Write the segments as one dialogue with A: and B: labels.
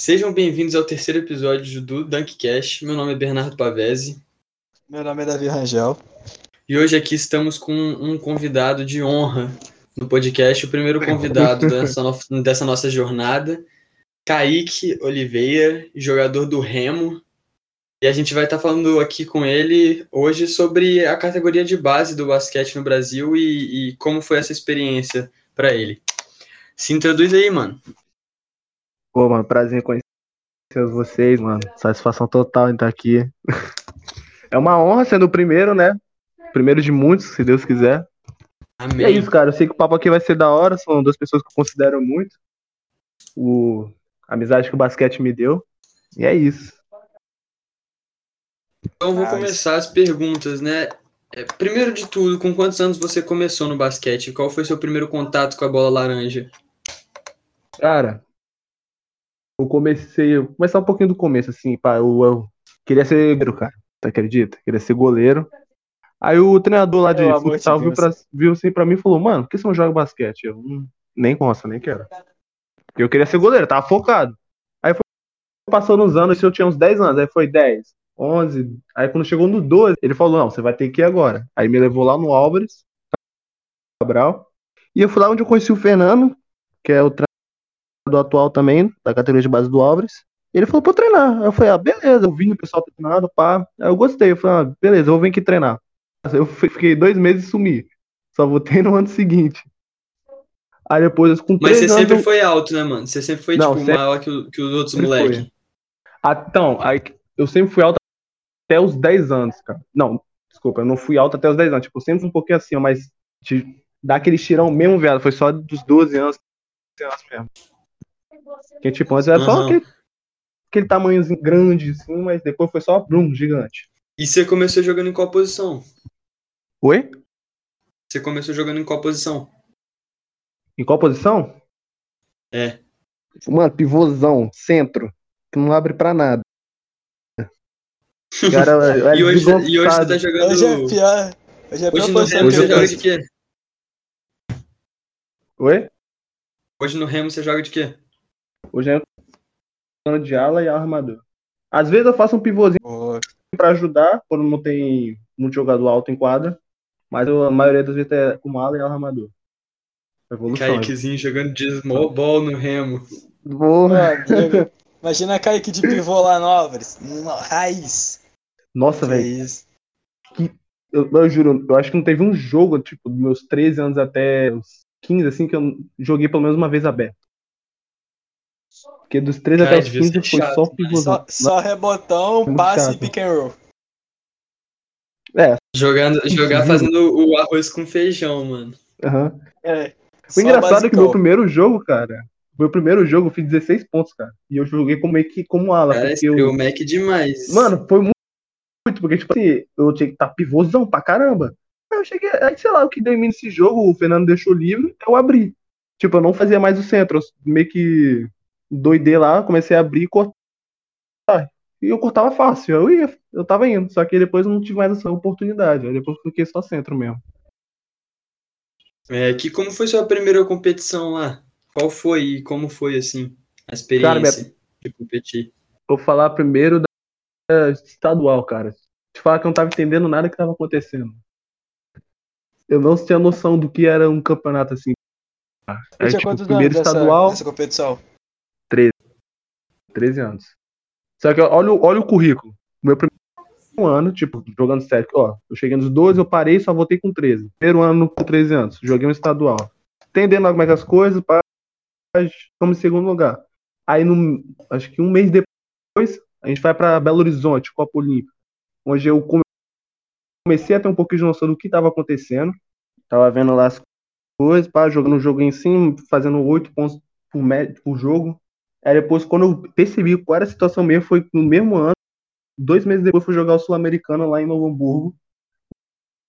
A: Sejam bem-vindos ao terceiro episódio do Dunkcast. Meu nome é Bernardo Pavese.
B: Meu nome é Davi Rangel.
A: E hoje aqui estamos com um convidado de honra no podcast, o primeiro convidado dessa, no... dessa nossa jornada, Kaique Oliveira, jogador do Remo. E a gente vai estar falando aqui com ele hoje sobre a categoria de base do basquete no Brasil e, e como foi essa experiência para ele. Se introduz aí, mano.
C: Pô, mano, prazer em conhecer vocês, mano. Satisfação total em estar aqui. É uma honra sendo o primeiro, né? Primeiro de muitos, se Deus quiser.
A: Amém.
C: E é isso, cara. Eu sei que o papo aqui vai ser da hora. São duas pessoas que eu considero muito. O... A amizade que o basquete me deu. E é isso.
A: Então vou começar as perguntas, né? É, primeiro de tudo, com quantos anos você começou no basquete? Qual foi seu primeiro contato com a bola laranja?
C: Cara, eu comecei. Eu começar um pouquinho do começo, assim, pá. Eu, eu queria ser goleiro, cara. Tu acredita? Queria ser goleiro. Aí o treinador lá de
B: Pelo amor de
C: futsal viu, pra, viu assim pra mim e falou, mano, por que você não joga basquete? Eu "Hum, nem gosto, nem quero. Eu queria ser goleiro, tava focado. Aí foi passando os anos, eu tinha uns 10 anos, aí foi 10, 11. Aí quando chegou no 12, ele falou, não, você vai ter que ir agora. Aí me levou lá no Álvares, Cabral. E eu fui lá onde eu conheci o Fernando, que é o treinador atual também, da categoria de base do Álvares. E ele falou pra eu treinar. Eu falei, ah, beleza, eu vi o pessoal tá treinando, pá. Aí eu gostei, eu falei, ah, beleza, eu vou vir aqui treinar. Eu fi- fiquei dois meses e sumi. Só voltei no ano seguinte. Aí depois, com
A: Mas você sempre
C: eu-
A: foi alto, né, mano? Você sempre foi,
C: Não,
A: tipo,
C: sempre-
A: maior que, o- que os outros moleques.
C: Ah, Então, aí eu sempre fui alto até os 10 anos, cara. Não, desculpa, eu não fui alto até os 10 anos. Tipo, eu sempre um pouquinho assim, mas de dar aquele tirão mesmo, viado, foi só dos 12 anos, 13 anos mesmo. Porque, tipo, antes era só
A: Aham.
C: aquele, aquele tamanhozinho grande, assim, mas depois foi só, brum, gigante.
A: E você começou jogando em qual posição?
C: Oi?
A: Você começou jogando em qual posição?
C: Em qual posição?
A: É.
C: Mano, pivôzão, centro, que não abre pra nada. Cara, é
A: e, hoje, e hoje você tá jogando.
B: Hoje é pior. Hoje é pior
A: Hoje no
B: posição
A: Remo
B: que
A: você joga. de quê?
C: Oi?
A: Hoje no Remo você joga de quê?
C: Hoje é plano de ala e armador. Às vezes eu faço um pivôzinho
B: Boa.
C: pra ajudar, quando não tem muito jogador alto em quadra. Mas eu- a maioria das vezes é com ala e armador. Evolução.
A: Kaiquezinho jogando de small ball no Remo.
C: Vou-
B: Mano, imagina Kaique de pivô lá no Álvares. No- Raiz.
C: Nossa,
B: Que
C: velho.
B: isso.
C: Eu, eu juro, eu acho que não teve um jogo, tipo, dos meus 13 anos até os 15, assim, que eu joguei pelo menos uma vez aberto. Porque dos 13
A: Cara,
C: até os
A: devia ser
C: 15 foi
A: chato,
C: só pivôzão.
B: Só, só rebotão,
C: Muito
B: passe e
C: chato.
B: pick and roll.
C: É,
A: Jogando, jogar
C: Juro.
A: fazendo o arroz com feijão, mano.
C: aham.
B: É.
C: O engraçado é que o meu primeiro jogo, cara, meu primeiro jogo eu fiz 16 pontos, cara. E eu joguei como meio que como ala,
A: Cara,
C: porque eu,
A: o Mac demais.
C: Mano, foi muito, muito, porque, tipo assim, eu tinha que estar pivôzão pra caramba. Aí eu cheguei, aí sei lá, o que deu em mim nesse jogo, o Fernando deixou livre, eu abri. Tipo, eu não fazia mais o centro, eu meio que doidei lá, comecei a abrir e cortar. E eu cortava fácil, eu ia, eu tava indo, só que depois eu não tive mais essa oportunidade, aí depois eu fiquei só centro mesmo.
A: É, que, como foi sua primeira competição lá? Qual foi e como foi, assim, a experiência de competir?
C: Vou falar primeiro da estadual, cara. Te falar que eu não tava entendendo nada que tava acontecendo. Eu não tinha noção do que era um campeonato assim. Aí, tipo,
B: quantos
C: primeiro
B: anos dessa,
C: estadual,
B: dessa competição?
C: 13 anos. Só que olha, o- olha o currículo. Meu primeiro ano, tipo, jogando sério, ó, eu cheguei nos 12, eu parei só voltei com 13. Primeiro ano com 13 anos, joguei um estadual. Entendendo como é que as coisas, pá, ficamos em segundo lugar. Aí, no, acho que um mês depois, a gente vai pra Belo Horizonte, Copa Olímpica, onde eu come- comecei a ter um pouquinho de noção do que estava acontecendo. Tava vendo lá as coisas, pá, jogando o jogo em cima, fazendo 8 pontos por, por jogo. Aí depois, quando eu percebi qual era a situação mesmo, foi no mesmo ano, dois meses depois, fui jogar o Sul-Americano lá em Novo Hamburgo,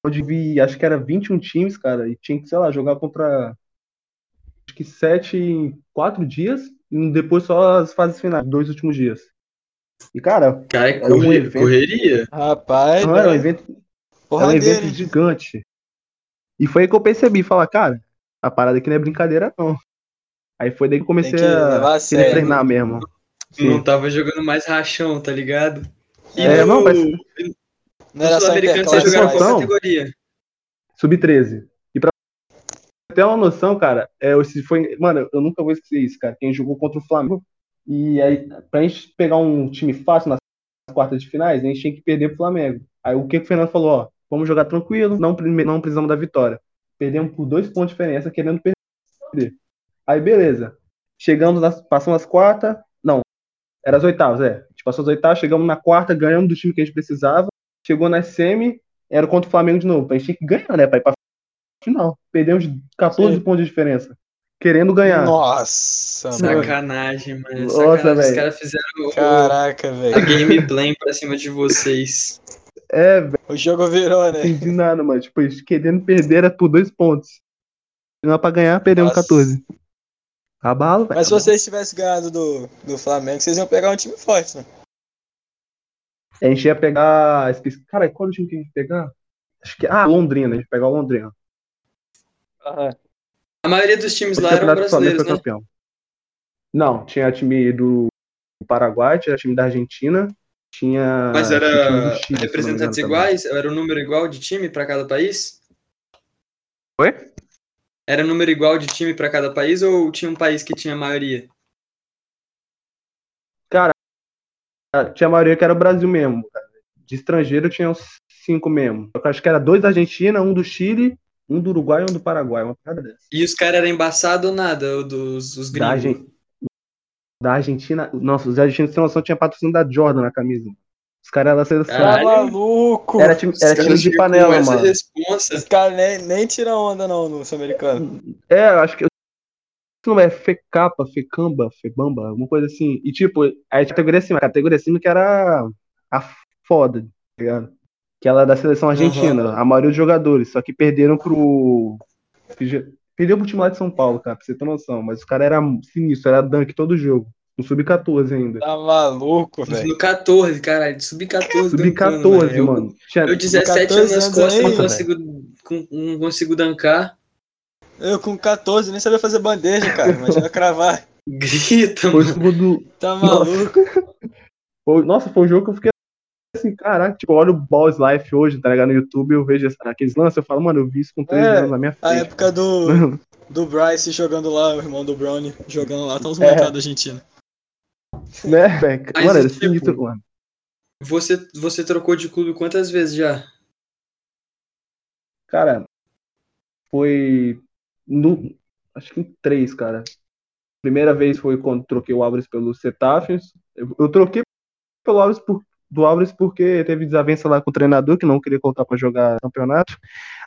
C: onde vi, acho que era 21 times, cara, e tinha que, sei lá, jogar contra, acho que sete em quatro dias, e depois só as fases finais, dois últimos dias. E, cara,
A: Cara,
C: Era um evento.
A: correria.
B: Rapaz,
C: não, era um
B: né?
C: evento, era um evento gigante. E foi aí que eu percebi, falar, cara, a parada aqui não é brincadeira, não. Aí foi daí que comecei
B: que a
C: a
B: sério.
C: treinar mesmo.
A: Não tava jogando mais rachão, tá ligado? E
C: É,
A: no,
C: não, mas-
B: Não era
A: no
B: só
A: Sul-Americano você jogava qual categoria?
C: Sub-13. E pra ter uma noção, cara, é, esse foi. Mano, eu nunca vou esquecer isso, cara. Quem jogou contra o Flamengo. E aí, pra gente pegar um time fácil nas quartas de finais, a gente tinha que perder pro Flamengo. Aí o que, que o Fernando falou? Ó, vamos jogar tranquilo, não, não precisamos da vitória. Perdemos por dois pontos de diferença, querendo perder. Aí, beleza. Chegamos, nas, passamos as quartas. Não, era as oitavas, é. A gente passou as oitavas, chegamos na quarta, ganhamos do time que a gente precisava. Chegou na semi, era contra o Flamengo de novo. A gente tinha que ganhar, né? Pra ir pra final. Perdemos 14
B: Sim.
C: pontos de diferença. Querendo ganhar.
B: Nossa, mano.
A: Sacanagem, mano.
C: Nossa,
A: Sacanagem. Os caras fizeram o-
B: Caraca,
A: a
B: velho.
A: gameplay pra cima de vocês.
C: É, velho,
B: O jogo virou,
C: não
B: né?
C: entendi nada, mano. Tipo, eles querendo perder era por dois pontos. Não pra ganhar, perdemos
B: Nossa.
C: 14. Abalo, velho.
B: Mas se vocês tivessem ganhado do, do Flamengo, vocês iam pegar um time forte, né?
C: A gente ia pegar. Esqueci... Cara, qual o time que a gente ia pegar? Acho que. Ah, Londrina. A gente ia pegar o Londrina.
A: A maioria dos times
C: O
A: lá eram brasileiros,
C: foi
A: né?
C: campeão. Não, tinha time do Paraguai, tinha time da Argentina, tinha.
A: Mas era
C: Chile,
A: representantes
C: também.
A: iguais? Era o número igual de time pra cada país?
C: Oi?
A: Era número igual de time pra cada país ou tinha um país que tinha maioria?
C: Tinha a maioria que era o Brasil mesmo. cara. De estrangeiro tinha uns cinco mesmo. Eu acho que era dois da Argentina, um do Chile, um do Uruguai e um do Paraguai. Uma parada dessa.
A: E os caras eram embaçados ou nada, dos os
C: Da,
A: gringos?
C: Argen- da Argentina. Nossa, os argentinos noção, tinha patrocínio da Jordan na camisa. Os caras eram seleção.
B: Tá maluco?
C: Era time, era time de panela, mano.
A: responsa.
B: Os caras nem, nem tiram onda, não, no Sul-Americano.
C: É, eu acho que. Não é Fecapa, Fecamba, Febamba, alguma coisa assim. E tipo, a categoria acima, a categoria acima que era a foda, tá ligado? Que ela é da seleção argentina, a maioria dos jogadores, só que perderam pro. Perdeu pro time lá de São Paulo, cara, pra você ter noção. Mas o cara era sinistro, era dunk todo jogo. No Sub-14 ainda.
B: Tá maluco, velho.
A: No 14, caralho, sub-14.
C: Sub-14,
A: dancando,
C: mano. Tinha-
A: Eu, eu 17
B: 14
A: anos nas costas, não consigo, com- não consigo dancar.
B: Eu com 14 nem sabia fazer bandeja, cara. Imagina cravar.
A: Grita,
C: Foi
A: mano.
C: segundo.
B: Tá
C: Nossa.
B: maluco.
C: Foi- Nossa, foi um jogo que eu fiquei assim, caraca, tipo, eu olho o Balls Life hoje, tá ligado? No YouTube, eu vejo aqueles lances, eu falo, mano, eu vi isso com 13
B: É,
C: anos na minha
B: A
C: frente.
B: época do, do Bryce jogando lá, o irmão do Brownie jogando lá, tá uns molecados da Argentina.
C: Né, velho?
A: Mas,
C: Mano, era
A: tipo,
C: sinistro, mano.
A: Você, você trocou de clube quantas vezes já?
C: Cara, foi no. Acho que em três, cara. Primeira vez foi quando troquei o Álvares pelo Cetafios. Eu, eu troquei pelo Álvares por, do Álvares porque teve desavença lá com o treinador que não queria colocar pra jogar campeonato.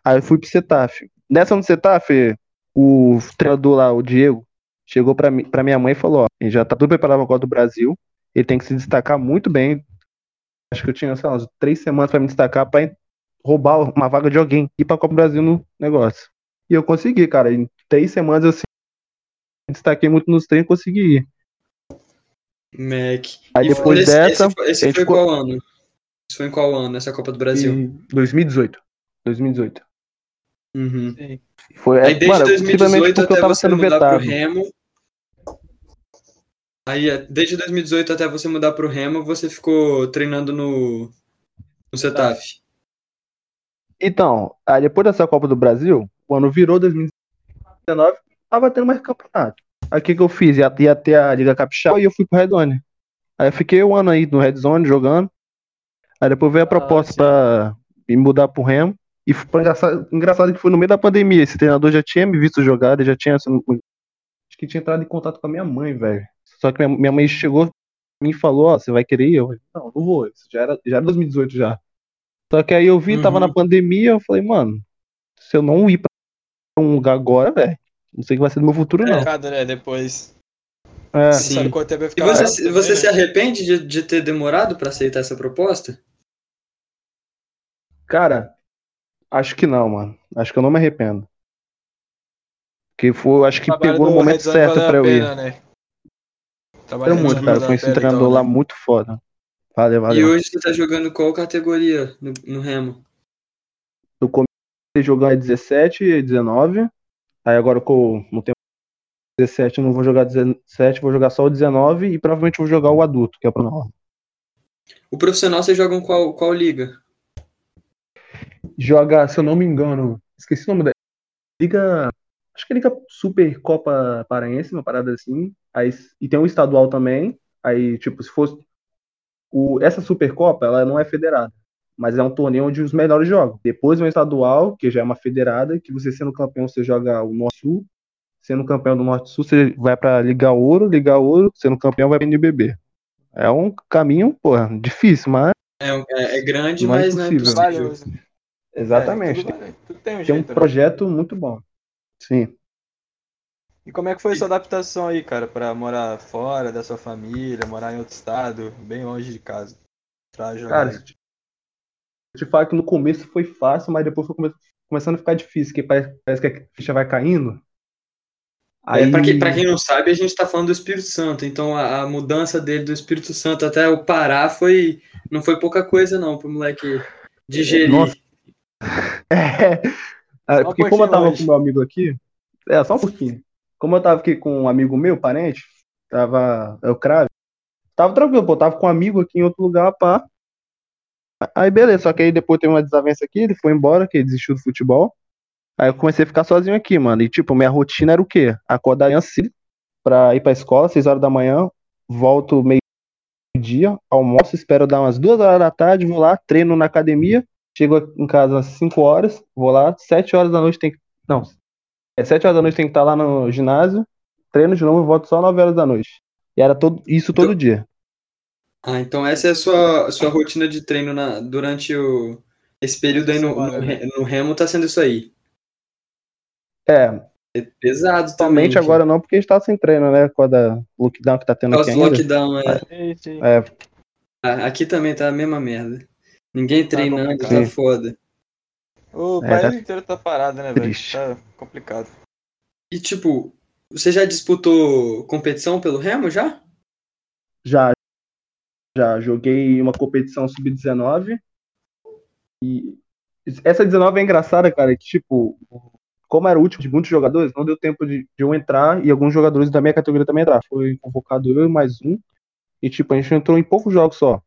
C: Aí eu fui pro Cetaf. Nessa no Cetaf, o treinador lá, o Diego, chegou pra minha mãe e falou: Ó, ele já tá tudo preparado pra Copa do Brasil. Ele tem que se destacar muito bem. Acho que eu tinha, sei lá, três semanas pra me destacar pra roubar uma vaga de alguém e ir pra Copa do Brasil no negócio. E eu consegui, cara. Em três semanas eu me destaquei muito nos treinos e consegui ir.
A: Mac.
C: Aí
A: E
C: depois
A: esse,
C: dessa,
A: Esse, foi- esse
C: a
A: foi
C: ficou-
A: qual ano? Isso foi em qual ano, essa Copa do Brasil?
C: em 2018. 2018.
A: Uhum.
C: Foi,
A: Aí desde
C: mano,
A: 2018
C: possivelmente porque
A: até
C: eu tava
A: você
C: sendo
A: mudar
C: vetado.
A: pro Remo. Aí, é, desde 2018 até você mudar pro Remo, você ficou treinando no, no Cetaf.
C: Então, aí depois dessa Copa do Brasil, quando virou 2019, tava tendo mais campeonato. Aí o que, que eu fiz? Ia, ia ter a Liga Capixaba e eu fui pro Red Zone. Aí eu fiquei um ano aí no Red Zone jogando. Aí depois veio a proposta
B: sim.
C: pra me mudar pro Remo. E foi engraçado, engraçado que foi no meio da pandemia. Esse treinador já tinha me visto jogar, ele já tinha. assim, Acho que tinha entrado em contato com a minha mãe, velho. Só que minha, minha mãe chegou me e falou, ó, você vai querer ir? Eu falei, não, não vou. Isso já era, já era 2018 já. Só que aí eu vi, tava
A: Uhum.
C: na pandemia, eu falei, mano, se eu não ir pra um lugar agora, velho, não sei o que vai ser do meu futuro, não.
B: Mercado, né? Depois.
C: É,
A: Sim.
B: Vai
A: E você, você
B: né?
A: se arrepende de, de ter demorado pra aceitar essa proposta?
C: cara, acho que não, mano. Acho que eu não me arrependo. Porque foi, acho que pegou no momento certo
B: valeu a
C: pra eu ir.
B: né? Trabalho
C: muito, cara. Conheci um treinador
B: então,
C: lá
B: né?
C: muito foda. Valeu,
A: E
C: valeu.
A: hoje você tá jogando qual categoria no, no Remo?
C: Eu comecei jogando em 17 e 19. Aí agora com, no tempo 17 eu não vou jogar 17, vou jogar só o 19 e provavelmente vou jogar o adulto, que é o profissional.
A: O profissional vocês jogam qual, qual liga?
C: Joga, se eu não me engano, esqueci o nome da liga, acho que é liga Super Copa Paraense, uma parada assim. Aí e tem um estadual também. Aí tipo, se fosse o, essa Supercopa, ela não é federada, mas é um torneio onde os melhores jogam. Depois vem o estadual, que já é uma federada, que você sendo campeão, você joga o Norte-Sul. Sendo campeão do Norte-Sul, você vai para Liga Ouro, Liga Ouro, sendo campeão, vai para NBB. É um caminho, porra, difícil, mas.
A: É, é, é grande,
C: é
A: mas não é
C: impossível.
A: possível.
C: Exatamente.
B: É, tudo, tudo tem um
C: tem um
B: jeito, né?
C: projeto muito bom. Sim.
B: E como é que foi a sua adaptação aí, cara, pra morar fora da sua família, morar em outro estado, bem longe de casa? Pra jogar.
C: Cara, eu te- falo que no começo foi fácil, mas depois foi come- começando a ficar difícil, que parece, parece que a ficha vai caindo.
A: É, pra, quem, pra quem não sabe, a gente tá falando do Espírito Santo, então a, a mudança dele do Espírito Santo até o Pará foi. Não foi pouca coisa, não, pro moleque digerir.
C: Nossa. É,
B: um
C: porque como eu tava
B: hoje.
C: com meu amigo aqui, é, só um pouquinho. Como eu tava aqui com um amigo meu, parente, tava, é o Crave, tava tranquilo, pô, tava com um amigo aqui em outro lugar, pá. Aí beleza, só que aí depois teve uma desavença aqui, ele foi embora, que ele desistiu do futebol. Aí eu comecei a ficar sozinho aqui, mano. E tipo, minha rotina era o quê? Acordar cedo pra ir pra escola, 6 horas da manhã, volto meio-dia, almoço, espero dar umas 2 horas da tarde, vou lá, treino na academia, chego em casa às 5 horas, vou lá, 7 horas da noite tem que. Não, é 7 horas da noite tem que estar lá no ginásio, treino de novo e volto só 9 horas da noite. E era todo, isso todo dia.
A: Ah, então essa é a sua, a sua rotina de treino na, durante o, esse período aí no, no, no Remo, tá sendo isso aí.
C: É,
A: É pesado também.
C: agora não, porque a gente tá sem treino, né? Com a da lockdown que tá tendo
A: Por
C: aqui
A: causa do
C: ainda.
A: lockdown, é.
B: Sim, sim.
C: É,
A: Ah, Aqui também tá a mesma merda. Ninguém treinando,
B: complicado.
A: tá
C: Sim.
A: foda.
B: O
C: É,
B: país
C: tá
B: inteiro tá parado, né, velho? Tá complicado.
A: E tipo, você já disputou competição pelo Remo já?
C: Já, já joguei uma competição sub-19 e essa 19 é engraçada, cara, que tipo, como era o último de muitos jogadores, não deu tempo de, de eu entrar e alguns jogadores da minha categoria também entrar. Foi convocado eu e mais um e tipo, a gente entrou em poucos jogos só.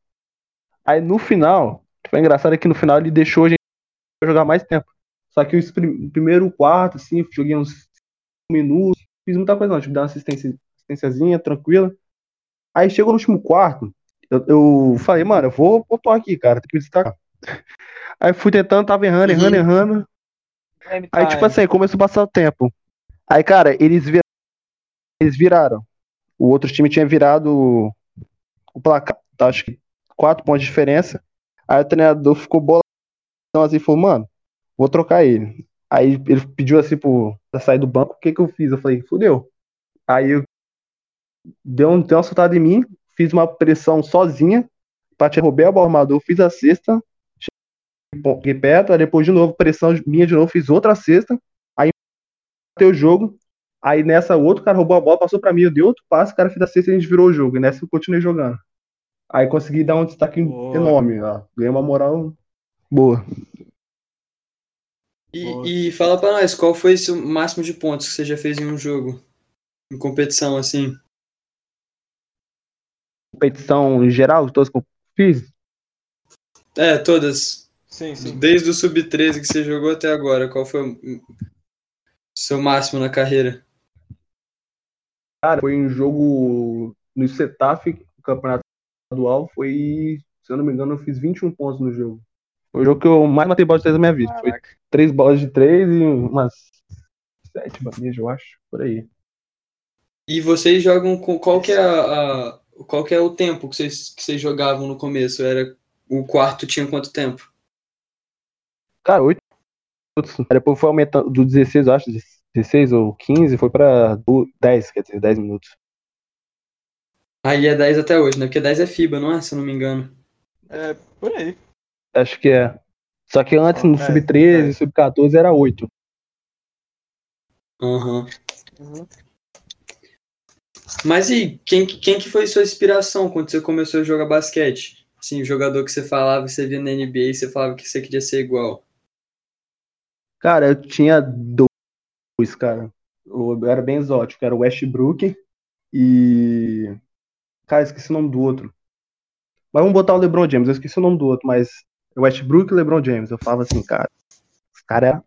C: Aí no final, foi engraçado que no final ele deixou a gente jogar mais tempo. Só que o prim- primeiro quarto, assim, joguei uns minutos, fiz muita coisa não, tipo, dar uma assistência, assistênciazinha, tranquila. Aí chegou no último quarto, eu, eu falei, mano, eu vou pontuar aqui, cara, tem que destacar. Aí fui tentando, tava errando,
A: Uhum.
C: errando, errando.
B: Time
C: Aí, tipo assim, começou a passar o tempo. Aí, cara, eles viraram. Eles viraram. O outro time tinha virado o placar, tá, acho que quatro pontos de diferença. Aí o treinador ficou bolado assim, falou, mano, vou trocar ele. Aí ele pediu assim pro, pra sair do banco, o que que eu fiz? Eu falei, fudeu. Aí eu deu, um, deu uma soltada em mim, fiz uma pressão sozinha, bati, roubei a bola armador, fiz a cesta, cheguei perto, depois de novo, pressão minha de novo, fiz outra cesta, aí bateu o jogo, aí nessa o outro cara roubou a bola, passou pra mim, eu dei outro passe, o cara fez a cesta e a gente virou o jogo, e nessa eu continuei jogando. Aí consegui dar um destaque
B: Boa.
C: enorme, ó. ganhei uma moral boa.
B: Boa.
A: E, e fala pra nós, qual foi esse máximo de pontos que você já fez em um jogo? Em competição, assim?
C: Competição em geral, todas que eu fiz,
A: É, todas.
B: Sim, sim.
A: Desde o Sub-13 que você jogou até agora, qual foi o seu máximo na carreira?
C: Cara, foi um jogo no Setaf, o campeonato estadual, foi, se eu não me engano, eu fiz 21 pontos no jogo. Foi o jogo que eu mais matei bola de três na minha vida. Foi
B: Caraca.
C: três bolas de três e umas sete bandejas, eu acho, por aí.
A: E vocês jogam com qual que é a, a- qual que é o tempo que vocês, que vocês jogavam no começo? Era o quarto tinha quanto tempo?
C: Cara, oito minutos. Depois foi aumentando do 16, eu acho, 16 ou 15, foi pra do- 10, quer dizer, 10 minutos.
A: Aí é 10 até hoje, né? Porque 10 é FIBA, não é? Se eu não me engano.
B: É, por aí.
C: Acho que é. Só que antes, no
B: É,
C: sub-13
B: é.
C: e sub-14 era 8.
A: Aham.
B: Uhum.
A: Mas e quem, quem que foi sua inspiração quando você começou a jogar basquete? Assim, o jogador que você falava, que você via na NBA e você falava que você queria ser igual.
C: Cara, eu tinha dois, cara. Eu era bem exótico, era o Westbrook e. Cara, esqueci o nome do outro. Mas vamos botar o LeBron James, eu esqueci o nome do outro, mas o Westbrook e o LeBron James. Eu falava assim, cara, os caras.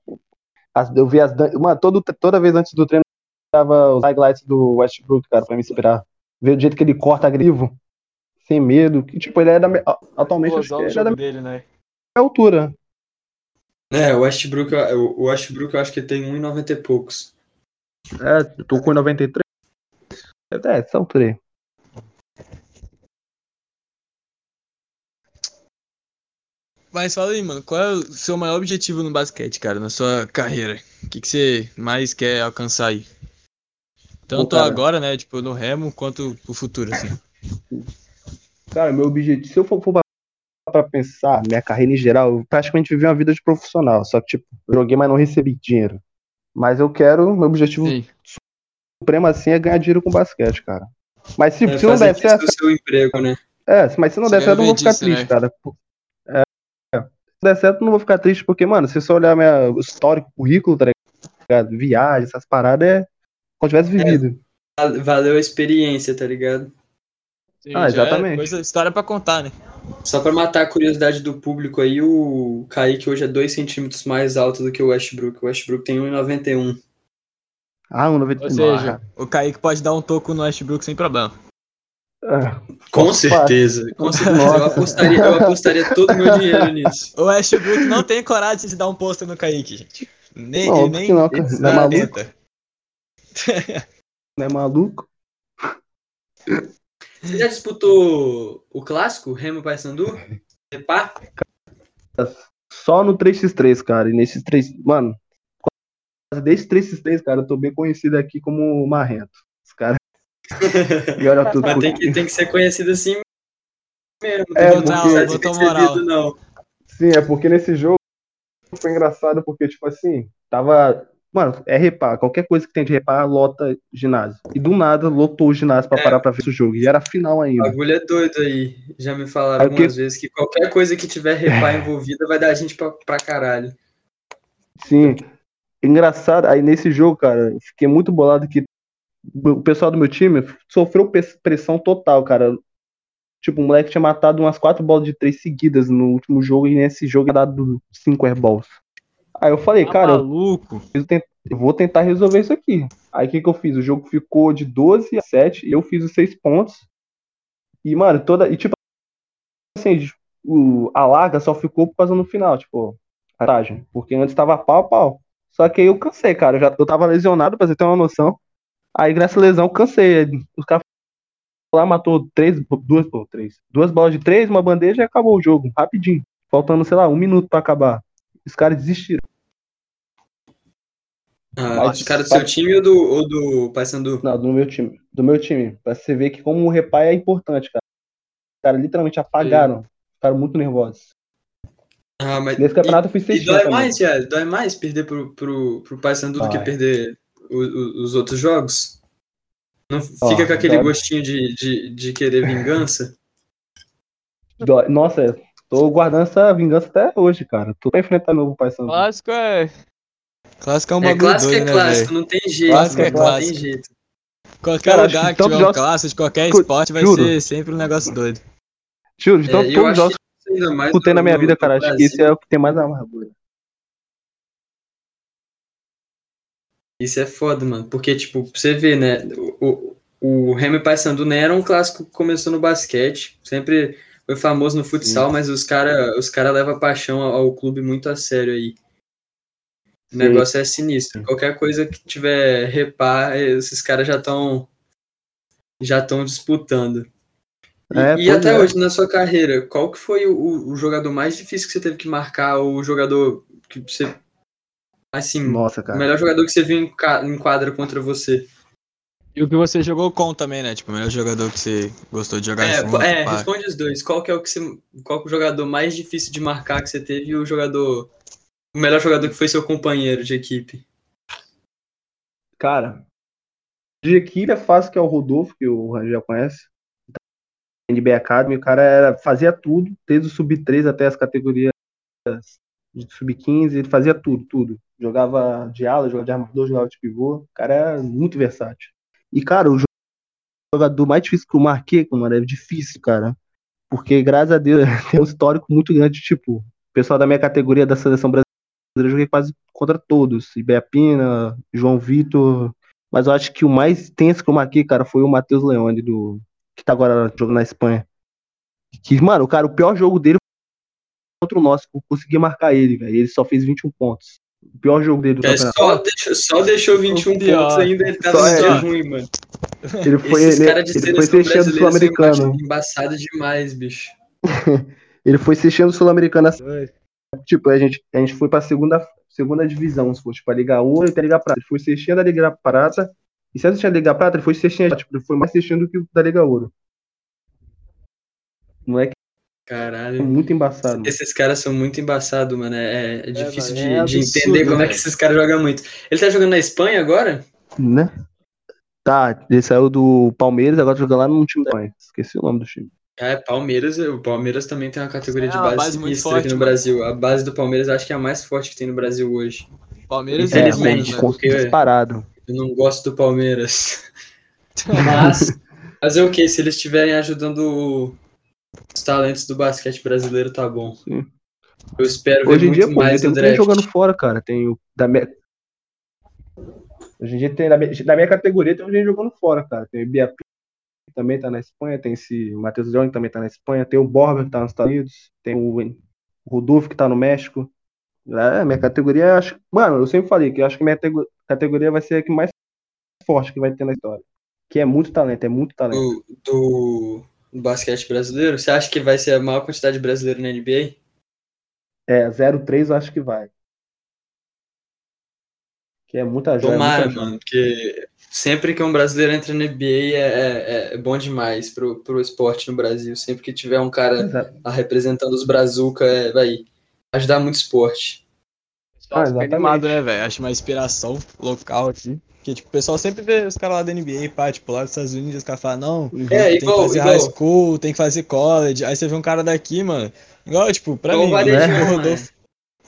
C: Eu vi as. Mano, todo, toda vez antes do treino, eu tava os highlights do Westbrook, cara, pra me inspirar. Ver o jeito que ele corta agrivo, sem medo. Que, tipo, ele é da. Atualmente, acho que ele é da
B: dele, né?
C: altura.
A: É, o Westbrook, o Westbrook eu acho que tem 1,90 e poucos.
C: É, eu tô com 93. É, essa altura aí.
D: Mas fala aí, mano, qual é o seu maior objetivo no basquete, cara, na sua carreira? O que, que você mais quer alcançar aí? Tanto
C: Pô,
D: agora, né, tipo, no Remo, quanto pro futuro, assim.
C: Cara, meu objetivo, se eu for, for pra- pensar, minha carreira em geral, eu praticamente vivi uma vida de profissional. Só que, tipo, joguei, mas não recebi dinheiro. Mas eu quero, meu objetivo
D: Sim.
C: supremo assim é ganhar dinheiro com basquete, cara. Mas se,
A: É,
C: se não
A: fazer
C: der certo,
A: o seu emprego, né?
C: é, mas se não
D: Você
C: der certo, eu não vou ficar
D: disso,
C: triste,
D: né?
C: cara. É, é. se der certo, eu não vou ficar triste, porque, mano, se você olhar minha o histórico, currículo, tá ligado? Viagem, essas paradas, é como se tivesse vivido.
A: Valeu a experiência, tá ligado?
D: Sim,
C: Ah,
D: é
C: exatamente.
D: coisa, história pra contar, né?
A: Só pra matar a curiosidade do público aí, o Kaique hoje é 2 centímetros mais alto do que o Westbrook. O Westbrook tem 1,91.
C: Ah, um 90
D: Ou seja, o Kaique pode dar um toco no Westbrook sem problema.
C: Ah,
A: Com certeza, com certeza. Eu apostaria, eu apostaria todo o meu dinheiro nisso.
D: O Westbrook não tem coragem de dar um pôster no Kaique, gente. Nem,
C: Não,
D: nem
C: não, cara. Não é maluco? Não é maluco?
A: Você já disputou o clássico, Remo Paysandu? Repá?
C: Só no 3x3, cara. E nesses 3. Mano, desde 3x3, cara, eu tô bem conhecido aqui como Marrento. E olha tudo.
A: Mas tem que, tem que ser conhecido assim mesmo.
C: É,
A: não
C: porque-
D: botou
A: ser
D: moral.
A: não.
C: Sim, é porque nesse jogo foi engraçado, porque, tipo assim, tava. Mano, é repar. Qualquer coisa que tem de repar, lota ginásio. E do nada, lotou o ginásio pra
A: É.
C: parar pra ver o jogo. E era final
A: O
C: ainda.
A: bagulho é doido aí. Já me falaram
C: Aí o que-
A: algumas vezes que qualquer coisa que tiver repá envolvida vai dar gente pra, pra caralho.
C: Sim. Engraçado, aí nesse jogo, cara, eu fiquei muito bolado que o pessoal do meu time sofreu pressão total, cara. Tipo, o moleque tinha matado umas quatro bolas de três seguidas no último jogo e nesse jogo tinha dado cinco airballs. Aí eu falei,
D: Tá
C: cara, eu,
D: maluco.
C: tent- eu vou tentar resolver isso aqui. Aí o que que eu fiz? O jogo ficou de 12 a 7 e eu fiz os seis pontos. E, mano, toda. E tipo assim, o, a larga só ficou por causa no final, tipo, a. Porque antes tava pau a pau. Só que aí eu cansei, cara. Eu, já, eu tava lesionado, pra você ter uma noção. Aí, graças à lesão, eu cansei. Os caras lá matou três, duas, pô, três. Duas bolas de três, uma bandeja e acabou o jogo, rapidinho. Faltando, sei lá, um minuto pra acabar. Os caras desistiram.
A: Ah,
C: Mas-
A: os caras do seu time ou do, ou do Paysandu?
C: Não, do meu time. Do meu time. Pra você ver que como o repai é importante, cara. Os caras literalmente apagaram. Ficaram muito nervosos.
A: Ah, mas
C: Nesse campeonato eu fiz
A: e,
C: seis
A: e dói
C: também.
A: mais, já? Dói mais perder pro, pro, pro Paysandu do que perder o- os outros jogos? Não
C: Ó,
A: fica com aquele
C: dói.
A: gostinho de, de, de querer vingança?
C: Dói. Nossa, tô guardando essa vingança até hoje, cara. Tô pra enfrentar novo Pai Sandu.
D: Clássico é. Clássico é um
A: É
D: bagulho
A: clássico,
D: doido,
A: é
D: né,
A: clássico,
D: velho?
A: não tem jeito.
D: Clássico é
A: mano, Não tem
D: clássico.
A: jeito.
D: Qualquer
C: Cara,
D: lugar
C: que
D: que tiver um
C: jogos-
D: clássico de qualquer esporte vai
C: Juro.
D: ser sempre um negócio doido.
C: Juro, de
A: É,
C: todos os jogos que eu tenho na minha vida, cara, acho que esse é o que tem mais amargura.
A: Isso é foda, mano. Porque, tipo, pra você ver, né? O, o, o Remy Paysandu não era um clássico que começou no basquete. Sempre foi famoso no futsal, mas os caras os cara levam paixão ao, ao clube muito a sério aí. O
C: Sim.
A: negócio é sinistro. Qualquer coisa que tiver repar, esses caras já estão já estão disputando. E,
C: É,
A: e até
C: é.
A: hoje, na sua carreira, qual que foi o, o jogador mais difícil que você teve que marcar? O jogador que você. Assim,
C: Nossa,
A: o
C: cara.
A: melhor jogador que você viu em, ca- em quadra contra você?
D: E o que você jogou com também, né? Tipo, o melhor jogador que você gostou de jogar
A: É,
D: junto.
A: é,
D: pá.
A: responde os dois. Qual que é o que você, qual que é o jogador mais difícil de marcar que você teve e o jogador o melhor jogador que foi seu companheiro de equipe?
C: Cara, de equipe é fácil, que é o Rodolfo, que o Rangel conhece. NBA Academy, o cara era, fazia tudo, desde o sub-3 até as categorias sub-15, ele fazia tudo, tudo. Jogava de ala, jogava de armador, jogava de pivô. O cara era muito versátil. E, cara, o jogador mais difícil que eu marquei, mano, é difícil, cara. Porque, graças a Deus, tem um histórico muito grande, tipo, o pessoal da minha categoria da seleção brasileira, eu joguei quase contra todos. Ibeapina, João Vitor. Mas eu acho que o mais tenso que eu marquei, cara, foi o Matheus Leone, do, que tá agora jogando na Espanha. Que, mano, o cara, o pior jogo dele contra o nosso, eu consegui marcar ele, velho. Ele só fez 21 pontos. O pior jogo dele do
A: É,
C: campeonato.
A: só, deixou, só deixou 21
D: O pior.
A: pontos ainda, ele tá
C: Só é.
A: ruim, mano.
C: Ele foi,
A: Esses
C: ele,
A: de
C: ele foi Sul-Americano.
A: emba- embaçado demais, bicho.
C: Ele foi fechando o Sul-Americano. assim. Tipo, a gente, a gente foi pra segunda, segunda divisão, se for, tipo, a Liga Ouro e a Liga Prata. Ele foi sextinha da Liga Prata. E se a gente tinha a Liga Prata, ele foi sextinha, tipo, ele foi mais sextinha do que o da Liga Ouro. Moleque é
A: Caralho.
C: muito embaçado.
A: Esses caras são muito embaçados, mano. É, é difícil
D: mano,
A: de,
D: é
A: de
D: absurdo,
A: entender como é que esses caras jogam muito. Ele tá jogando na Espanha agora?
C: Né? Tá, ele saiu do Palmeiras, agora jogando lá num time da Espanha. Esqueci o nome do time.
A: É, Palmeiras. O Palmeiras também tem uma categoria
D: É
A: de
D: uma
A: base,
D: base
A: sinistra
D: forte,
A: aqui no
D: mano.
A: Brasil. A base do Palmeiras eu acho que é a mais forte que tem no Brasil hoje.
D: Palmeiras
C: É,
A: Infelizmente,
C: com-
D: né?
A: porque-
C: disparado.
A: Eu não gosto do Palmeiras. Mas fazer o que? Se eles estiverem ajudando os talentos do basquete brasileiro, tá bom.
C: Sim.
A: Eu espero ver
C: Hoje em
A: muito
C: dia, pô,
A: mais
C: tem muita jogando fora, cara. Tem o da minha... Hoje em dia tem da minha, da minha categoria tem gente jogando fora, cara. Tem o Biapi que também tá na Espanha, tem esse Matheus Leão que também tá na Espanha, tem o Borba que tá nos Estados Unidos, tem o o Rodolfo que tá no México. É, minha categoria, acho, mano, eu sempre falei que eu acho que minha tego- categoria vai ser a que mais forte que vai ter na história. Que é muito talento, é muito talento.
A: do, do basquete brasileiro? Você acha que vai ser a maior quantidade de brasileiro na NBA?
C: É, 0-3 eu acho que vai. Que é muita joia,
A: Tomara,
C: muita joia.
A: mano, porque sempre que um brasileiro entra na NBA é, é, é bom demais pro, pro esporte no Brasil. Sempre que tiver um cara representando os Brazuca, é, vai ajudar muito o esporte.
C: Ah,
D: animado, né, velho? Acho uma inspiração local aqui. Porque, tipo, o pessoal sempre vê os caras lá da NBA, pá, tipo, lá dos Estados Unidos, os caras falam, não,
A: É,
D: tem que
A: igual,
D: fazer
A: igual,
D: high school, tem que fazer college. Aí você vê um cara daqui, mano. Igual, tipo, pra mim,
A: Varejão,
D: o
A: né?
D: Rodolfo.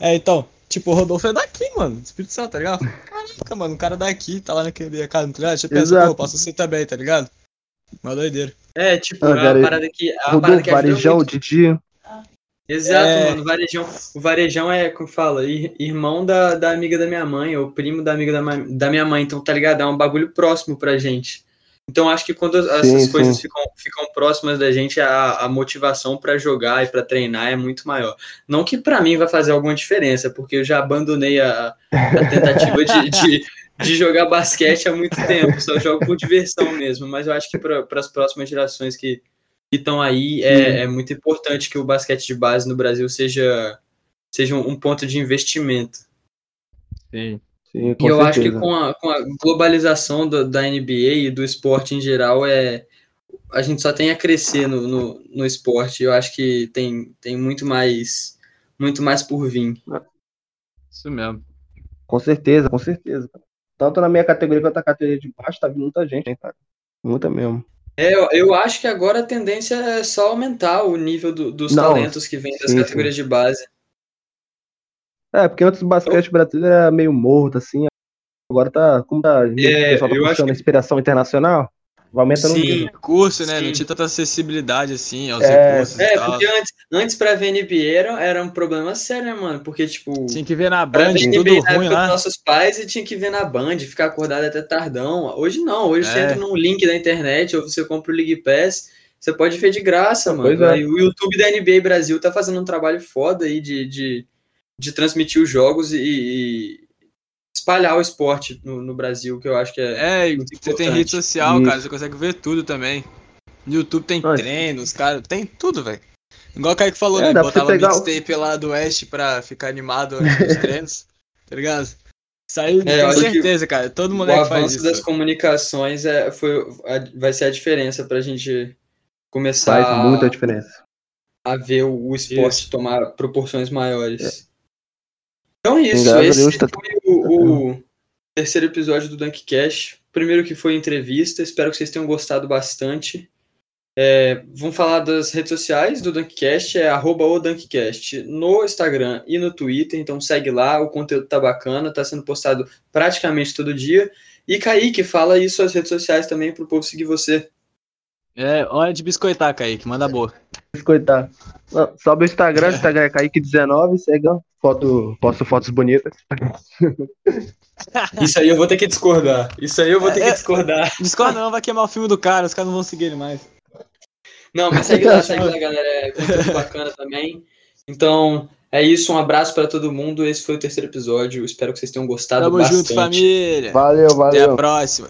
D: É, então, tipo, o Rodolfo é daqui, mano. Espírito Santo, tá ligado? Caraca, mano, o cara daqui, tá lá naquele casa, tá ligado? Você pensa, pô, posso ser também, tá ligado? Uma doideira.
A: É, tipo,
C: Ah,
A: é uma parada que. É uma parada
C: Rodolfo,
A: que ajuda
C: Varejão,
A: muito.
C: Didi.
A: Exato,
D: É.
A: mano. O Varejão, o Varejão é, como fala, ir- irmão da, da amiga da minha mãe, ou primo da amiga da, da minha mãe. Então, tá ligado? É um bagulho próximo pra gente. Então, acho que quando
C: Sim,
A: essas
C: sim.
A: coisas ficam, ficam próximas da gente, a, a motivação pra jogar e pra treinar é muito maior. Não que pra mim vai fazer alguma diferença, porque eu já abandonei a, a tentativa de, de, de jogar basquete há muito tempo. Só jogo por diversão mesmo. Mas eu acho que para as próximas gerações que estão aí, é, é muito importante que o basquete de base no Brasil seja, seja um ponto de investimento.
D: Sim.
C: Sim,
A: E eu acho que
C: certeza.
A: com a, com a globalização do- da NBA e do esporte em geral, é, a gente só tem a crescer no, no, no esporte. Eu acho que tem, tem muito mais muito mais por vir.
D: Isso mesmo.
C: Com certeza, com certeza. Tanto na minha categoria quanto na categoria de baixo, tá vindo muita gente, hein, cara. Muita mesmo.
A: É, eu, eu acho que agora a tendência é só aumentar o nível do- dos
C: Não,
A: talentos que vêm das
C: sim,
A: categorias de base.
C: É, porque antes o basquete brasileiro era meio morto, assim. Agora tá. Como tá. pessoal tá
A: É, eu acho que-
C: inspiração internacional, vai aumentando
A: Sim.
C: o nível.
D: Recurso, né?
A: Sim.
D: Não tinha tanta acessibilidade assim aos
C: É,
D: recursos
A: É,
D: e tal.
A: porque antes, antes pra ver NBA era, era um problema sério, né, mano? Porque, tipo,
D: Tinha que ver na Band,
A: ver
D: tudo
A: NBA na
D: ruim
A: época
D: lá.
A: dos nossos pais e tinha que ver na Band, ficar acordado até tardão. Hoje não, hoje você
D: É.
A: entra num link da internet ou você compra o League Pass, você pode ver de graça, mano.
C: Pois é.
A: Aí O YouTube da NBA Brasil tá fazendo um trabalho foda aí de, de, de transmitir os jogos e, e espalhar o esporte no, no Brasil, que eu acho que é.
D: É, e
A: muito
D: você tem
A: importante.
D: rede social,
C: Isso.
D: cara, você consegue ver tudo também. No YouTube tem
C: Nossa.
D: treinos, cara, tem tudo, velho. Igual o Kaique falou,
C: É,
D: né? Botava
C: pegar o-
D: mixtape lá do Oeste pra ficar animado dos treinos, tá ligado? Aí,
A: É, que
D: certeza, cara. Todo
A: O
D: moleque faz
A: avanço
D: isso.
A: das comunicações é, foi, a- vai ser a diferença pra gente começar
C: Faz muita diferença.
A: a ver o, o esporte
D: Isso.
A: tomar proporções maiores. Então é isso, esse
C: Deus, tá-
A: foi o, o terceiro episódio do Dunkcast. Primeiro que foi entrevista, espero que vocês tenham gostado bastante. É, vamos falar das redes sociais do Dunkcast, é arroba o Dunkcast no Instagram e no Twitter, então segue lá, o conteúdo tá bacana, tá sendo postado praticamente todo dia. E Kaique, fala aí suas redes sociais também pro povo seguir você.
D: É, hora de biscoitar, Kaique, manda boa.
C: Biscoitar. Não, Só meu Instagram, Instagram é Kaique19, segue. Foto, posto fotos bonitas.
A: Isso aí eu vou ter que discordar. Isso aí eu vou ter que
D: É,
A: discordar.
D: Discorda não, vai queimar o filme do cara, os caras não vão seguir ele mais.
A: Não, mas segue lá, segue lá, galera. É conteúdo bacana também. Então, é isso. Um abraço para todo mundo. Esse foi o terceiro episódio. Espero que vocês tenham gostado
D: Tamo
A: bastante.
D: junto, família.
C: Valeu,
D: Até
C: valeu.
D: a próxima.